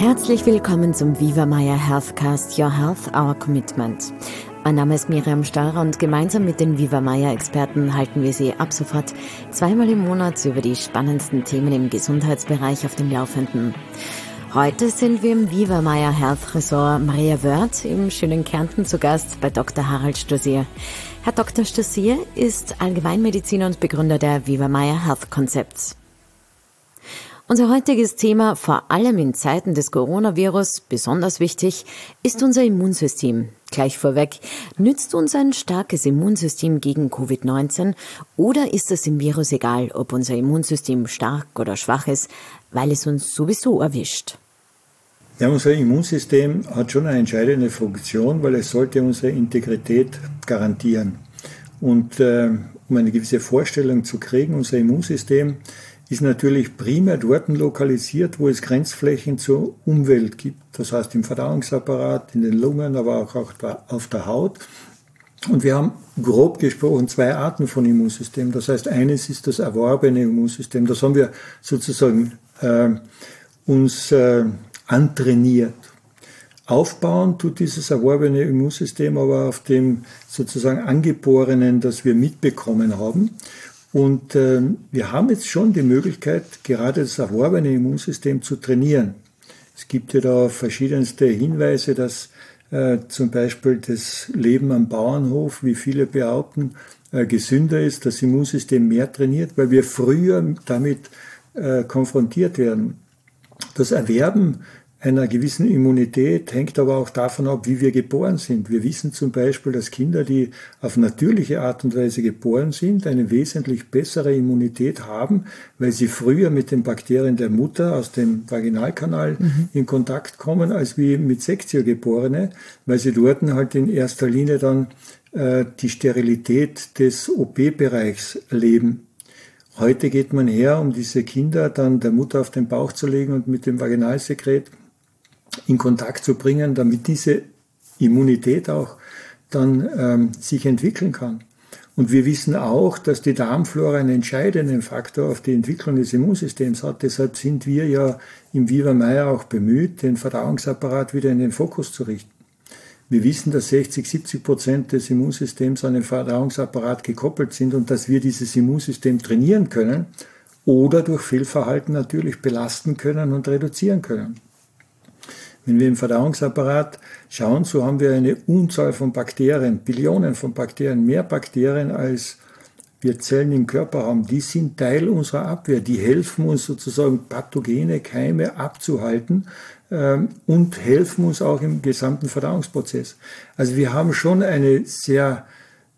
Herzlich willkommen zum Viva Maya Healthcast Your Health, Our Commitment. Mein Name ist Miriam Steurer und gemeinsam mit den Viva Maya Experten halten wir Sie ab sofort zweimal im Monat über die spannendsten Themen im Gesundheitsbereich auf dem Laufenden. Heute sind wir im Viva Maya Health Resort Maria Wörth im schönen Kärnten zu Gast bei Dr. Harald Stossier. Herr Dr. Stossier ist Allgemeinmediziner und Begründer der Viva Maya Health Concepts. Unser heutiges Thema, vor allem in Zeiten des Coronavirus, besonders wichtig, ist unser Immunsystem. Gleich vorweg, nützt uns ein starkes Immunsystem gegen Covid-19 oder ist es dem Virus egal, ob unser Immunsystem stark oder schwach ist, weil es uns sowieso erwischt? Ja, unser Immunsystem hat schon eine entscheidende Funktion, weil es sollte unsere Integrität garantieren. Und äh, um eine gewisse Vorstellung zu kriegen, unser Immunsystem ist natürlich primär dort lokalisiert, wo es Grenzflächen zur Umwelt gibt. Das heißt im Verdauungsapparat, in den Lungen, aber auch auf der Haut. Und wir haben grob gesprochen zwei Arten von Immunsystem. Das heißt, eines ist das erworbene Immunsystem. Das haben wir sozusagen äh, uns äh, antrainiert. Aufbauen tut dieses erworbene Immunsystem aber auf dem sozusagen angeborenen, das wir mitbekommen haben. Und äh, wir haben jetzt schon die Möglichkeit, gerade das erworbene Immunsystem zu trainieren. Es gibt ja da verschiedenste Hinweise, dass äh, zum Beispiel das Leben am Bauernhof, wie viele behaupten, äh, gesünder ist, das Immunsystem mehr trainiert, weil wir früher damit äh, konfrontiert werden. Das Erwerben einer gewissen Immunität hängt aber auch davon ab, wie wir geboren sind. Wir wissen zum Beispiel, dass Kinder, die auf natürliche Art und Weise geboren sind, eine wesentlich bessere Immunität haben, weil sie früher mit den Bakterien der Mutter aus dem Vaginalkanal mhm. in Kontakt kommen, als wie mit Sektiergeborene, weil sie dort halt in erster Linie dann äh, die Sterilität des OP-Bereichs leben. Heute geht man her, um diese Kinder dann der Mutter auf den Bauch zu legen und mit dem Vaginalsekret in Kontakt zu bringen, damit diese Immunität auch dann ähm, sich entwickeln kann. Und wir wissen auch, dass die Darmflora einen entscheidenden Faktor auf die Entwicklung des Immunsystems hat. Deshalb sind wir ja im Viva Meier auch bemüht, den Verdauungsapparat wieder in den Fokus zu richten. Wir wissen, dass 60, 70 Prozent des Immunsystems an den Verdauungsapparat gekoppelt sind und dass wir dieses Immunsystem trainieren können oder durch Fehlverhalten natürlich belasten können und reduzieren können. Wenn wir im Verdauungsapparat schauen, so haben wir eine Unzahl von Bakterien, Billionen von Bakterien, mehr Bakterien als wir Zellen im Körper haben, die sind Teil unserer Abwehr. Die helfen uns sozusagen pathogene Keime abzuhalten ähm, und helfen uns auch im gesamten Verdauungsprozess. Also wir haben schon eine sehr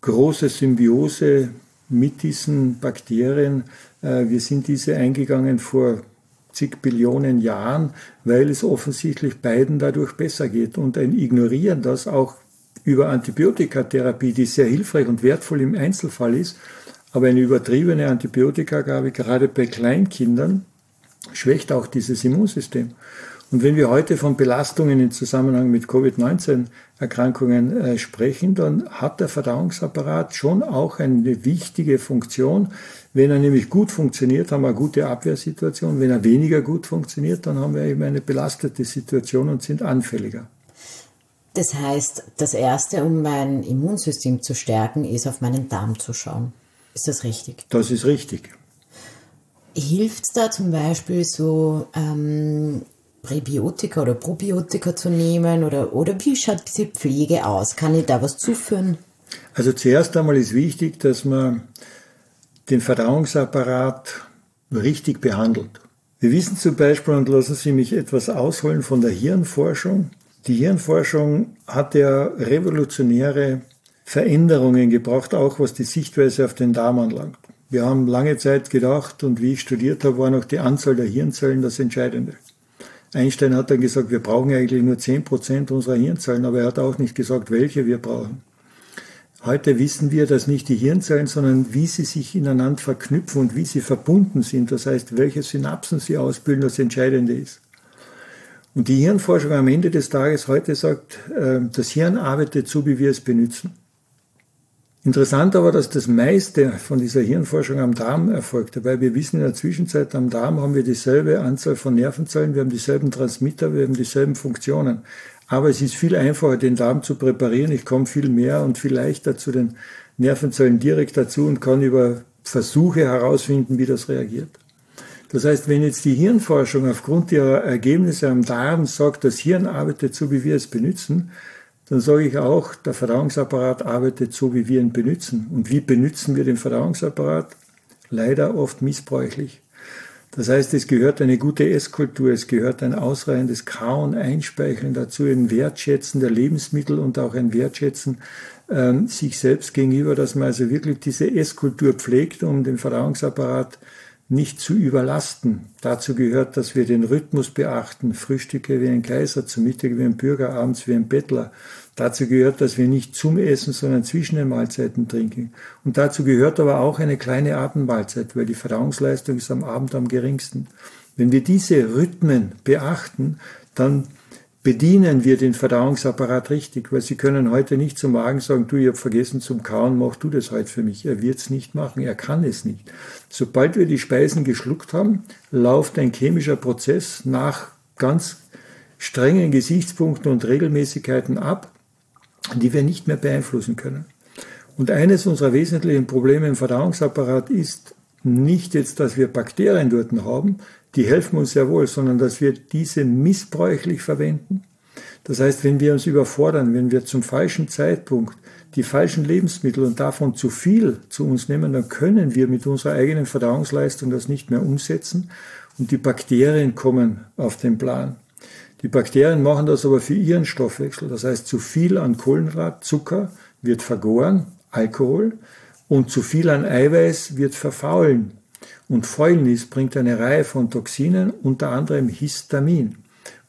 große Symbiose mit diesen Bakterien. Äh, wir sind diese eingegangen vor zig Billionen Jahren, weil es offensichtlich beiden dadurch besser geht. Und ein Ignorieren, das auch über Antibiotikatherapie, die sehr hilfreich und wertvoll im Einzelfall ist, aber eine übertriebene Antibiotikagabe, gerade bei Kleinkindern, schwächt auch dieses Immunsystem. Und wenn wir heute von Belastungen im Zusammenhang mit Covid-19-Erkrankungen äh, sprechen, dann hat der Verdauungsapparat schon auch eine wichtige Funktion. Wenn er nämlich gut funktioniert, haben wir eine gute Abwehrsituation. Wenn er weniger gut funktioniert, dann haben wir eben eine belastete Situation und sind anfälliger. Das heißt, das Erste, um mein Immunsystem zu stärken, ist auf meinen Darm zu schauen. Ist das richtig? Das ist richtig. Hilft es da zum Beispiel so ähm, Präbiotika oder Probiotika zu nehmen oder, oder wie schaut diese Pflege aus? Kann ich da was zuführen? Also zuerst einmal ist wichtig, dass man den Verdauungsapparat richtig behandelt. Wir wissen zum Beispiel, und lassen Sie mich etwas ausholen von der Hirnforschung. Die Hirnforschung hat ja revolutionäre Veränderungen gebracht, auch was die Sichtweise auf den Darm anlangt. Wir haben lange Zeit gedacht, und wie ich studiert habe, war noch die Anzahl der Hirnzellen das Entscheidende. Einstein hat dann gesagt, wir brauchen eigentlich nur 10% unserer Hirnzellen, aber er hat auch nicht gesagt, welche wir brauchen. Heute wissen wir, dass nicht die Hirnzellen, sondern wie sie sich ineinander verknüpfen und wie sie verbunden sind. Das heißt, welche Synapsen sie ausbilden, das Entscheidende ist. Und die Hirnforschung am Ende des Tages heute sagt, äh, das Hirn arbeitet so, wie wir es benutzen. Interessant aber, dass das meiste von dieser Hirnforschung am Darm erfolgt, weil wir wissen in der Zwischenzeit, am Darm haben wir dieselbe Anzahl von Nervenzellen, wir haben dieselben Transmitter, wir haben dieselben Funktionen. Aber es ist viel einfacher, den Darm zu präparieren. Ich komme viel mehr und viel leichter zu den Nervenzellen direkt dazu und kann über Versuche herausfinden, wie das reagiert. Das heißt, wenn jetzt die Hirnforschung aufgrund ihrer Ergebnisse am Darm sagt, das Hirn arbeitet so, wie wir es benutzen, dann sage ich auch, der Verdauungsapparat arbeitet so, wie wir ihn benutzen. Und wie benutzen wir den Verdauungsapparat? Leider oft missbräuchlich. Das heißt, es gehört eine gute Esskultur, es gehört ein ausreichendes Kauen, Einspeicheln dazu, ein Wertschätzen der Lebensmittel und auch ein Wertschätzen äh, sich selbst gegenüber, dass man also wirklich diese Esskultur pflegt, um den Verdauungsapparat nicht zu überlasten. Dazu gehört, dass wir den Rhythmus beachten. Frühstücke wie ein Kaiser, zum Mittag wie ein Bürger, abends wie ein Bettler. Dazu gehört, dass wir nicht zum Essen, sondern zwischen den Mahlzeiten trinken. Und dazu gehört aber auch eine kleine Abendmahlzeit, weil die Verdauungsleistung ist am Abend am geringsten. Wenn wir diese Rhythmen beachten, dann bedienen wir den Verdauungsapparat richtig, weil Sie können heute nicht zum Magen sagen, du, ich habe vergessen zum Kauen, mach du das heute für mich. Er wird es nicht machen, er kann es nicht. Sobald wir die Speisen geschluckt haben, läuft ein chemischer Prozess nach ganz strengen Gesichtspunkten und Regelmäßigkeiten ab, die wir nicht mehr beeinflussen können. Und eines unserer wesentlichen Probleme im Verdauungsapparat ist nicht jetzt, dass wir Bakterien dort haben, die helfen uns sehr wohl, sondern dass wir diese missbräuchlich verwenden. Das heißt, wenn wir uns überfordern, wenn wir zum falschen Zeitpunkt die falschen Lebensmittel und davon zu viel zu uns nehmen, dann können wir mit unserer eigenen Verdauungsleistung das nicht mehr umsetzen und die Bakterien kommen auf den Plan. Die Bakterien machen das aber für ihren Stoffwechsel. Das heißt, zu viel an Kohlenhydrat, Zucker wird vergoren, Alkohol, und zu viel an Eiweiß wird verfaulen. Und Fäulnis bringt eine Reihe von Toxinen, unter anderem Histamin.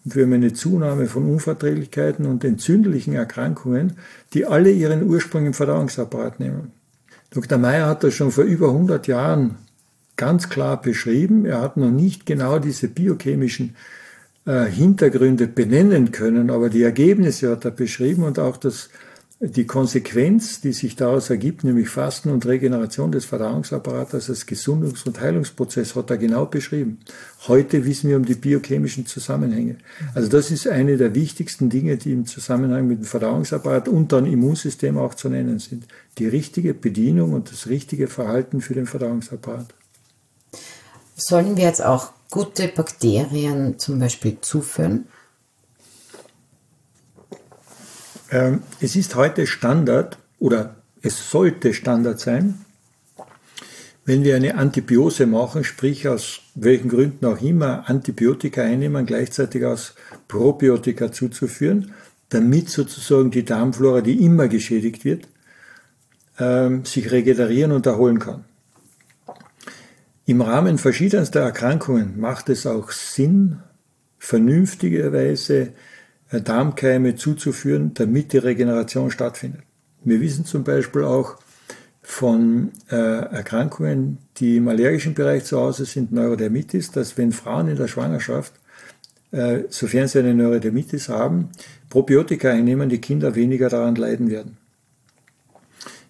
Und wir haben eine Zunahme von Unverträglichkeiten und entzündlichen Erkrankungen, die alle ihren Ursprung im Verdauungsapparat nehmen. Dr. Meyer hat das schon vor über 100 Jahren ganz klar beschrieben. Er hat noch nicht genau diese biochemischen äh, Hintergründe benennen können, aber die Ergebnisse hat er beschrieben und auch das die Konsequenz, die sich daraus ergibt, nämlich Fasten und Regeneration des Verdauungsapparates als Gesundungs- und Heilungsprozess, hat er genau beschrieben. Heute wissen wir um die biochemischen Zusammenhänge. Also das ist eine der wichtigsten Dinge, die im Zusammenhang mit dem Verdauungsapparat und dann Immunsystem auch zu nennen sind. Die richtige Bedienung und das richtige Verhalten für den Verdauungsapparat. Sollen wir jetzt auch gute Bakterien zum Beispiel zuführen? Ähm, es ist heute Standard oder es sollte Standard sein, wenn wir eine Antibiose machen, sprich aus welchen Gründen auch immer Antibiotika einnehmen, gleichzeitig aus Probiotika zuzuführen, damit sozusagen die Darmflora, die immer geschädigt wird, ähm, sich regenerieren und erholen kann. Im Rahmen verschiedenster Erkrankungen macht es auch Sinn, vernünftigerweise äh, Darmkeime zuzuführen, damit die Regeneration stattfindet. Wir wissen zum Beispiel auch von äh, Erkrankungen, die im allergischen Bereich zu Hause sind, Neurodermitis, dass wenn Frauen in der Schwangerschaft, äh, sofern sie eine Neurodermitis haben, Probiotika einnehmen, die Kinder weniger daran leiden werden.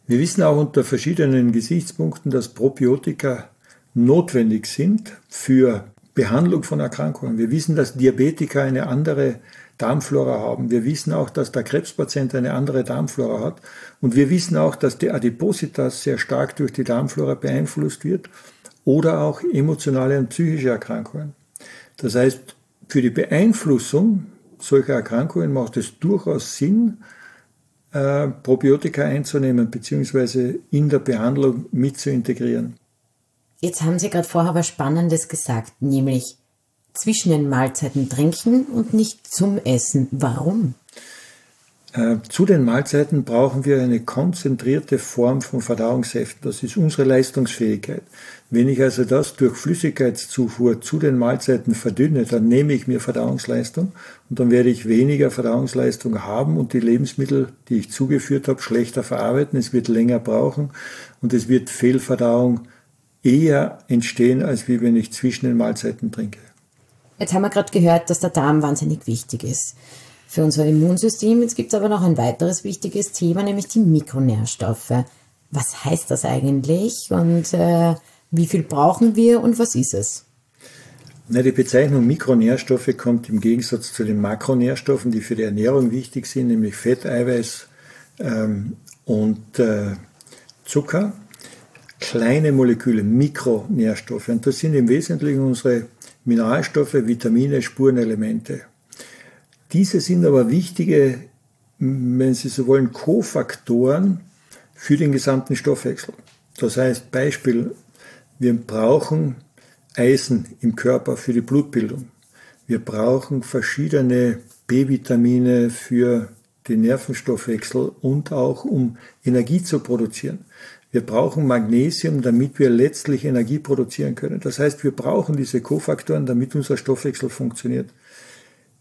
Wir wissen auch unter verschiedenen Gesichtspunkten, dass Probiotika notwendig sind für Behandlung von Erkrankungen. Wir wissen, dass Diabetika eine andere Darmflora haben. Wir wissen auch, dass der Krebspatient eine andere Darmflora hat. Und wir wissen auch, dass die Adipositas sehr stark durch die Darmflora beeinflusst wird oder auch emotionale und psychische Erkrankungen. Das heißt, für die Beeinflussung solcher Erkrankungen macht es durchaus Sinn, äh, Probiotika einzunehmen bzw. in der Behandlung mit zu integrieren. Jetzt haben Sie gerade vorher was Spannendes gesagt, nämlich zwischen den Mahlzeiten trinken und nicht zum Essen. Warum? Äh, zu den Mahlzeiten brauchen wir eine konzentrierte Form von Verdauungssäften. Das ist unsere Leistungsfähigkeit. Wenn ich also das durch Flüssigkeitszufuhr zu den Mahlzeiten verdünne, dann nehme ich mir Verdauungsleistung und dann werde ich weniger Verdauungsleistung haben und die Lebensmittel, die ich zugeführt habe, schlechter verarbeiten. Es wird länger brauchen und es wird Fehlverdauung eher entstehen, als wie wenn ich zwischen den Mahlzeiten trinke. Jetzt haben wir gerade gehört, dass der Darm wahnsinnig wichtig ist für unser Immunsystem. Jetzt gibt es aber noch ein weiteres wichtiges Thema, nämlich die Mikronährstoffe. Was heißt das eigentlich und äh, wie viel brauchen wir und was ist es? Na, die Bezeichnung Mikronährstoffe kommt im Gegensatz zu den Makronährstoffen, die für die Ernährung wichtig sind, nämlich Fett, Eiweiß ähm, und äh, Zucker. Kleine Moleküle, Mikronährstoffe. Und das sind im Wesentlichen unsere Mineralstoffe, Vitamine, Spurenelemente. Diese sind aber wichtige, wenn Sie so wollen, Kofaktoren für den gesamten Stoffwechsel. Das heißt, Beispiel, wir brauchen Eisen im Körper für die Blutbildung. Wir brauchen verschiedene B-Vitamine für den Nervenstoffwechsel und auch um Energie zu produzieren. Wir brauchen Magnesium, damit wir letztlich Energie produzieren können. Das heißt, wir brauchen diese Kofaktoren, damit unser Stoffwechsel funktioniert.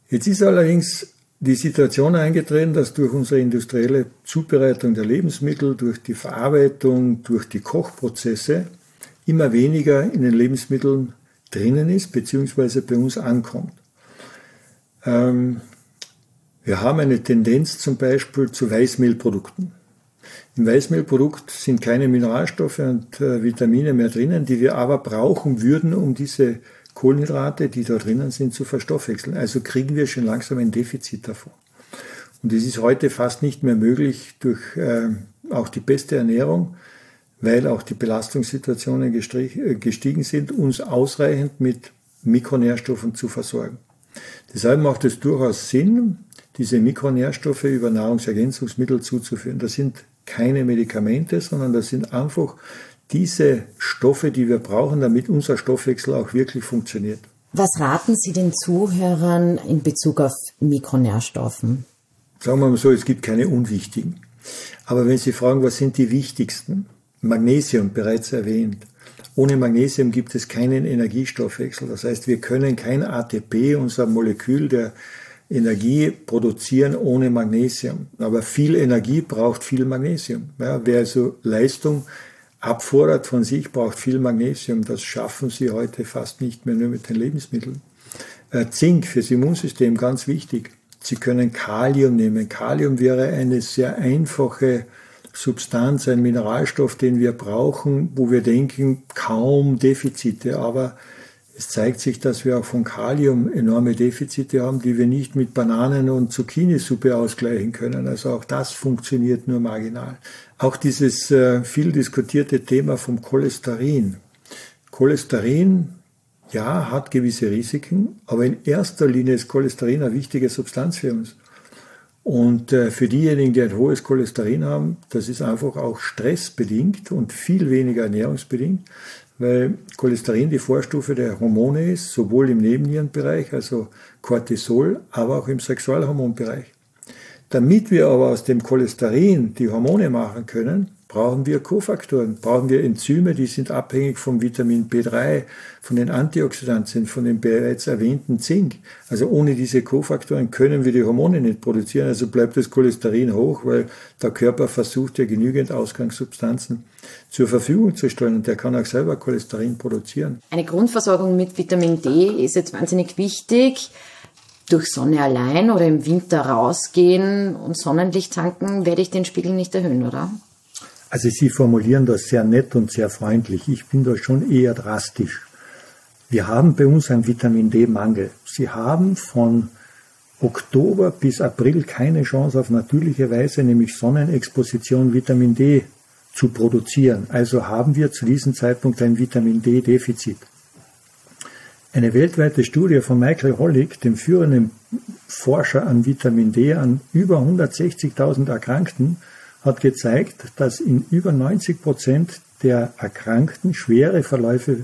Jetzt ist allerdings die Situation eingetreten, dass durch unsere industrielle Zubereitung der Lebensmittel, durch die Verarbeitung, durch die Kochprozesse immer weniger in den Lebensmitteln drinnen ist, beziehungsweise bei uns ankommt. Ähm, wir haben eine Tendenz zum Beispiel zu Weißmehlprodukten. Im Weißmehlprodukt sind keine Mineralstoffe und äh, Vitamine mehr drinnen, die wir aber brauchen würden, um diese Kohlenhydrate, die da drinnen sind, zu verstoffwechseln. Also kriegen wir schon langsam ein Defizit davon. Und es ist heute fast nicht mehr möglich durch äh, auch die beste Ernährung, weil auch die Belastungssituationen äh, gestiegen sind, uns ausreichend mit Mikronährstoffen zu versorgen. Deshalb macht es durchaus Sinn, diese Mikronährstoffe über Nahrungsergänzungsmittel zuzuführen. Das sind keine Medikamente, sondern das sind einfach diese Stoffe, die wir brauchen, damit unser Stoffwechsel auch wirklich funktioniert. Was raten Sie den Zuhörern in Bezug auf Mikronährstoffen? Sagen wir mal so, es gibt keine unwichtigen. Aber wenn Sie fragen, was sind die wichtigsten? Magnesium bereits erwähnt. Ohne Magnesium gibt es keinen Energiestoffwechsel. Das heißt, wir können kein ATP, unser Molekül der Energie produzieren ohne Magnesium. Aber viel Energie braucht viel Magnesium. Ja, wer also Leistung abfordert von sich, braucht viel Magnesium. Das schaffen sie heute fast nicht mehr nur mit den Lebensmitteln. Äh, Zink fürs Immunsystem ganz wichtig. Sie können Kalium nehmen. Kalium wäre eine sehr einfache Substanz, ein Mineralstoff, den wir brauchen, wo wir denken, kaum Defizite. Aber es zeigt sich, dass wir auch von Kalium enorme Defizite haben, die wir nicht mit Bananen- und Zucchinisuppe ausgleichen können. Also auch das funktioniert nur marginal. Auch dieses äh, viel diskutierte Thema vom Cholesterin. Cholesterin, ja, hat gewisse Risiken, aber in erster Linie ist Cholesterin eine wichtige Substanz für uns. Und äh, für diejenigen, die ein hohes Cholesterin haben, das ist einfach auch stressbedingt und viel weniger ernährungsbedingt weil Cholesterin die Vorstufe der Hormone ist, sowohl im Nebennierenbereich, also Cortisol, aber auch im Sexualhormonbereich. Damit wir aber aus dem Cholesterin die Hormone machen können, brauchen wir Kofaktoren, brauchen wir Enzyme, die sind abhängig vom Vitamin B3, von den Antioxidantien, von dem bereits erwähnten Zink. Also ohne diese Kofaktoren können wir die Hormone nicht produzieren, also bleibt das Cholesterin hoch, weil der Körper versucht ja genügend Ausgangssubstanzen zur Verfügung zu stellen und der kann auch selber Cholesterin produzieren. Eine Grundversorgung mit Vitamin D ist jetzt wahnsinnig wichtig durch Sonne allein oder im Winter rausgehen und Sonnenlicht tanken, werde ich den Spiegel nicht erhöhen, oder? Also Sie formulieren das sehr nett und sehr freundlich. Ich bin da schon eher drastisch. Wir haben bei uns einen Vitamin D-Mangel. Sie haben von Oktober bis April keine Chance auf natürliche Weise, nämlich Sonnenexposition Vitamin D zu produzieren. Also haben wir zu diesem Zeitpunkt ein Vitamin D-Defizit. Eine weltweite Studie von Michael Hollig, dem führenden Forscher an Vitamin D, an über 160.000 Erkrankten, hat gezeigt, dass in über 90 Prozent der Erkrankten schwere Verläufe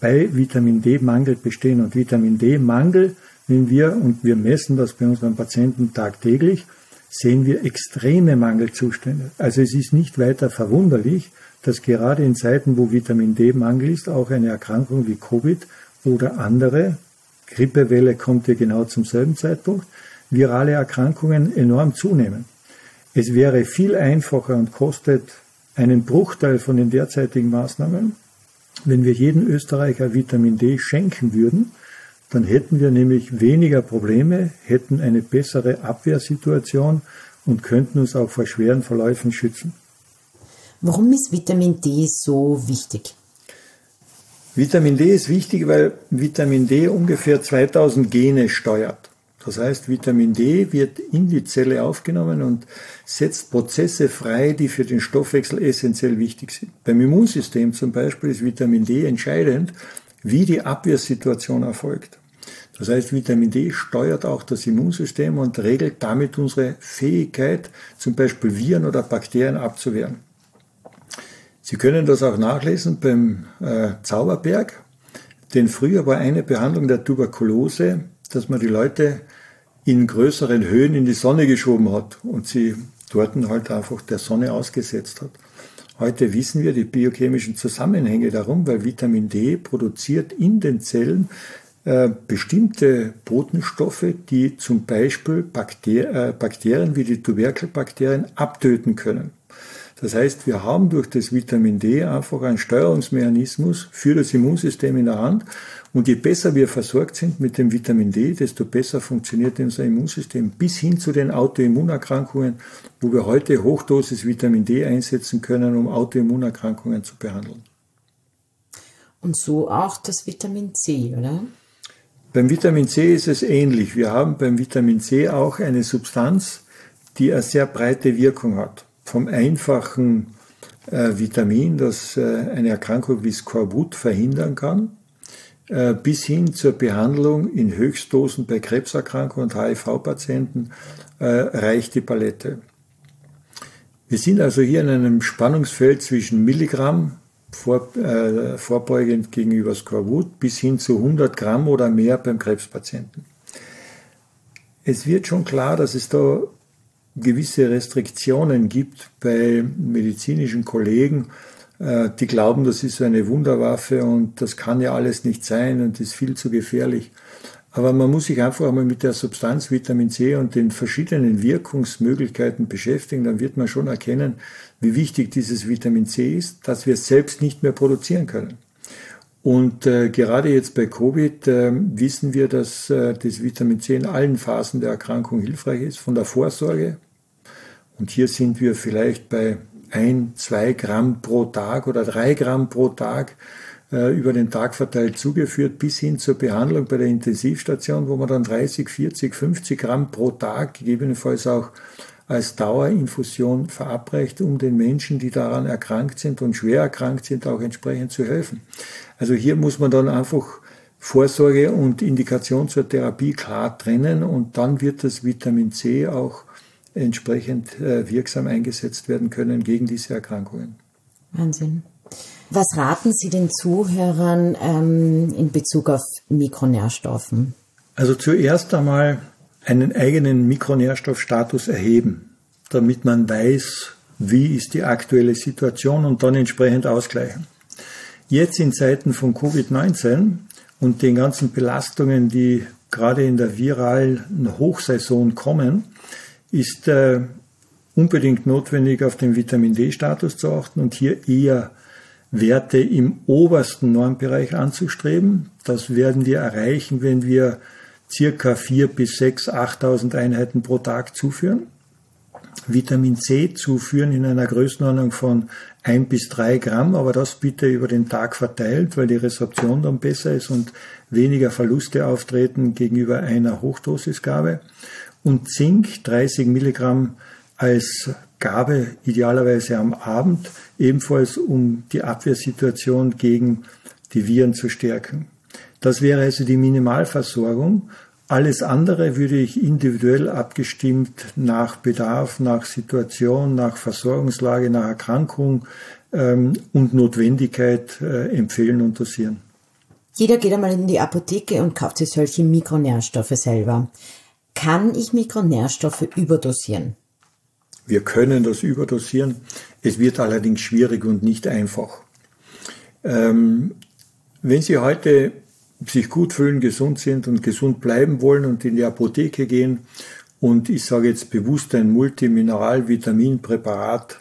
bei Vitamin D-Mangel bestehen. Und Vitamin D-Mangel, wenn wir, und wir messen das bei unseren Patienten tagtäglich, sehen wir extreme Mangelzustände. Also es ist nicht weiter verwunderlich, dass gerade in Zeiten, wo Vitamin D-Mangel ist, auch eine Erkrankung wie Covid oder andere, Grippewelle kommt ja genau zum selben Zeitpunkt, virale Erkrankungen enorm zunehmen. Es wäre viel einfacher und kostet einen Bruchteil von den derzeitigen Maßnahmen, wenn wir jedem Österreicher Vitamin D schenken würden, dann hätten wir nämlich weniger Probleme, hätten eine bessere Abwehrsituation und könnten uns auch vor schweren Verläufen schützen. Warum ist Vitamin D so wichtig? Vitamin D ist wichtig, weil Vitamin D ungefähr 2000 Gene steuert. Das heißt, Vitamin D wird in die Zelle aufgenommen und setzt Prozesse frei, die für den Stoffwechsel essentiell wichtig sind. Beim Immunsystem zum Beispiel ist Vitamin D entscheidend, wie die Abwehrsituation erfolgt. Das heißt, Vitamin D steuert auch das Immunsystem und regelt damit unsere Fähigkeit, zum Beispiel Viren oder Bakterien abzuwehren. Sie können das auch nachlesen beim äh, Zauberberg, denn früher war eine Behandlung der Tuberkulose, dass man die Leute in größeren Höhen in die Sonne geschoben hat und sie dort halt einfach der Sonne ausgesetzt hat. Heute wissen wir die biochemischen Zusammenhänge darum, weil Vitamin D produziert in den Zellen äh, bestimmte Botenstoffe, die zum Beispiel Bakter äh, Bakterien wie die Tuberkelbakterien abtöten können. Das heißt, wir haben durch das Vitamin D einfach einen Steuerungsmechanismus für das Immunsystem in der Hand. Und je besser wir versorgt sind mit dem Vitamin D, desto besser funktioniert unser Immunsystem bis hin zu den Autoimmunerkrankungen, wo wir heute Hochdosis Vitamin D einsetzen können, um Autoimmunerkrankungen zu behandeln. Und so auch das Vitamin C, oder? Beim Vitamin C ist es ähnlich. Wir haben beim Vitamin C auch eine Substanz, die eine sehr breite Wirkung hat vom einfachen äh, Vitamin, das äh, eine Erkrankung wie Skorbut verhindern kann, äh, bis hin zur Behandlung in Höchstdosen bei Krebserkrankungen und HIV-Patienten äh, reicht die Palette. Wir sind also hier in einem Spannungsfeld zwischen Milligramm vor, äh, vorbeugend gegenüber Skorbut bis hin zu 100 Gramm oder mehr beim Krebspatienten. Es wird schon klar, dass es da gewisse Restriktionen gibt bei medizinischen Kollegen, äh, die glauben, das ist so eine Wunderwaffe und das kann ja alles nicht sein und ist viel zu gefährlich. Aber man muss sich einfach einmal mit der Substanz Vitamin C und den verschiedenen Wirkungsmöglichkeiten beschäftigen, dann wird man schon erkennen, wie wichtig dieses Vitamin C ist, dass wir es selbst nicht mehr produzieren können. Und äh, gerade jetzt bei Covid äh, wissen wir, dass äh, das Vitamin C in allen Phasen der Erkrankung hilfreich ist, von der Vorsorge und hier sind wir vielleicht bei ein, zwei Gramm pro Tag oder drei Gramm pro Tag äh, über den Tag verteilt zugeführt, bis hin zur Behandlung bei der Intensivstation, wo man dann 30, 40, 50 Gramm pro Tag, gegebenenfalls auch als Dauerinfusion verabreicht, um den Menschen, die daran erkrankt sind und schwer erkrankt sind, auch entsprechend zu helfen. Also hier muss man dann einfach Vorsorge und Indikation zur Therapie klar trennen und dann wird das Vitamin C auch entsprechend äh, wirksam eingesetzt werden können gegen diese Erkrankungen. Wahnsinn. Was raten Sie den Zuhörern ähm, in Bezug auf Mikronährstoffen? Also zuerst einmal einen eigenen Mikronährstoffstatus erheben, damit man weiß, wie ist die aktuelle Situation und dann entsprechend ausgleichen. Jetzt in Zeiten von Covid-19 und den ganzen Belastungen, die gerade in der viralen Hochsaison kommen, ist äh, unbedingt notwendig, auf den Vitamin D-Status zu achten und hier eher Werte im obersten Normbereich anzustreben. Das werden wir erreichen, wenn wir circa vier bis sechs, 8.000 Einheiten pro Tag zuführen. Vitamin C zuführen in einer Größenordnung von ein bis drei Gramm, aber das bitte über den Tag verteilt, weil die Resorption dann besser ist und weniger Verluste auftreten gegenüber einer Hochdosisgabe und Zink 30 Milligramm als Gabe idealerweise am Abend, ebenfalls um die Abwehrsituation gegen die Viren zu stärken. Das wäre also die Minimalversorgung. Alles andere würde ich individuell abgestimmt nach Bedarf, nach Situation, nach Versorgungslage, nach Erkrankung ähm, und Notwendigkeit äh, empfehlen und dosieren. Jeder geht einmal in die Apotheke und kauft sich solche Mikronährstoffe selber. Kann ich Mikronährstoffe überdosieren? Wir können das überdosieren. Es wird allerdings schwierig und nicht einfach. Ähm, wenn Sie heute sich gut fühlen, gesund sind und gesund bleiben wollen und in die Apotheke gehen und ich sage jetzt bewusst ein Multimineral-Vitaminpräparat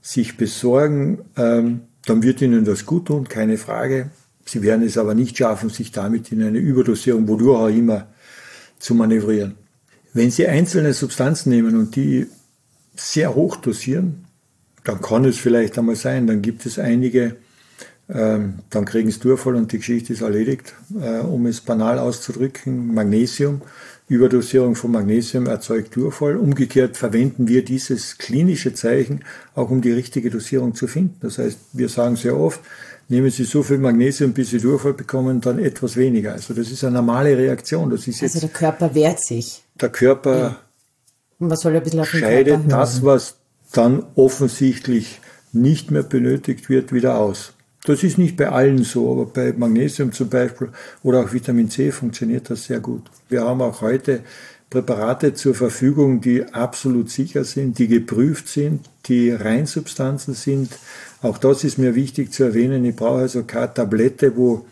sich besorgen, ähm, dann wird Ihnen das gut tun, keine Frage. Sie werden es aber nicht schaffen, sich damit in eine Überdosierung, wodurch auch immer, zu manövrieren. Wenn Sie einzelne Substanzen nehmen und die sehr hoch dosieren, dann kann es vielleicht einmal sein, dann gibt es einige, ähm, dann kriegen es Durchfall und die Geschichte ist erledigt. Äh, um es banal auszudrücken, Magnesium, Überdosierung von Magnesium erzeugt Durchfall. Umgekehrt verwenden wir dieses klinische Zeichen auch, um die richtige Dosierung zu finden. Das heißt, wir sagen sehr oft, nehmen Sie so viel Magnesium, bis Sie Durchfall bekommen, dann etwas weniger. Also das ist eine normale Reaktion. Das ist also der Körper wehrt sich. Der Körper ja. Was soll ein bisschen auf den scheidet Körper das, was dann offensichtlich nicht mehr benötigt wird, wieder aus. Das ist nicht bei allen so, aber bei Magnesium zum Beispiel oder auch Vitamin C funktioniert das sehr gut. Wir haben auch heute Präparate zur Verfügung, die absolut sicher sind, die geprüft sind, die Reinsubstanzen sind. Auch das ist mir wichtig zu erwähnen. Ich brauche also keine Tablette, wo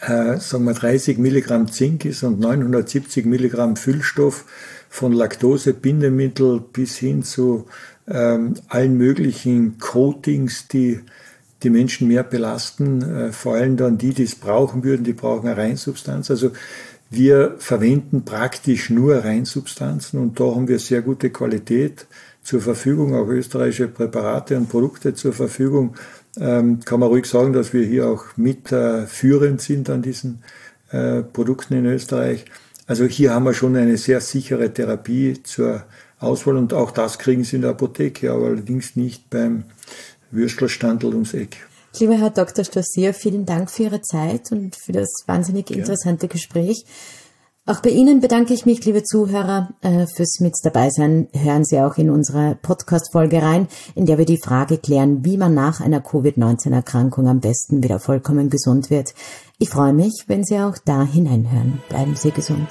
äh, sagen wir 30 Milligramm Zink ist und 970 Milligramm Füllstoff von Laktose, Bindemittel bis hin zu ähm, allen möglichen Coatings, die die Menschen mehr belasten, äh, vor allem dann die, die es brauchen würden, die brauchen eine Reinsubstanz. Also wir verwenden praktisch nur Reinsubstanzen und da haben wir sehr gute Qualität zur Verfügung, auch österreichische Präparate und Produkte zur Verfügung. Ähm, kann man ruhig sagen, dass wir hier auch mit äh, sind an diesen äh, Produkten in Österreich. Also hier haben wir schon eine sehr sichere Therapie zur Auswahl und auch das kriegen Sie in der Apotheke, aber allerdings nicht beim Würstelstandel ums Eck. Lieber Herr Dr. Stossier, vielen Dank für Ihre Zeit und für das wahnsinnig interessante ja. Gespräch. Auch bei Ihnen bedanke ich mich, liebe Zuhörer, äh, fürs mit dabei sein. Hören Sie auch in unsere Podcast-Folge rein, in der wir die Frage klären, wie man nach einer Covid-19-Erkrankung am besten wieder vollkommen gesund wird. Ich freue mich, wenn Sie auch da hineinhören. Bleiben Sie gesund.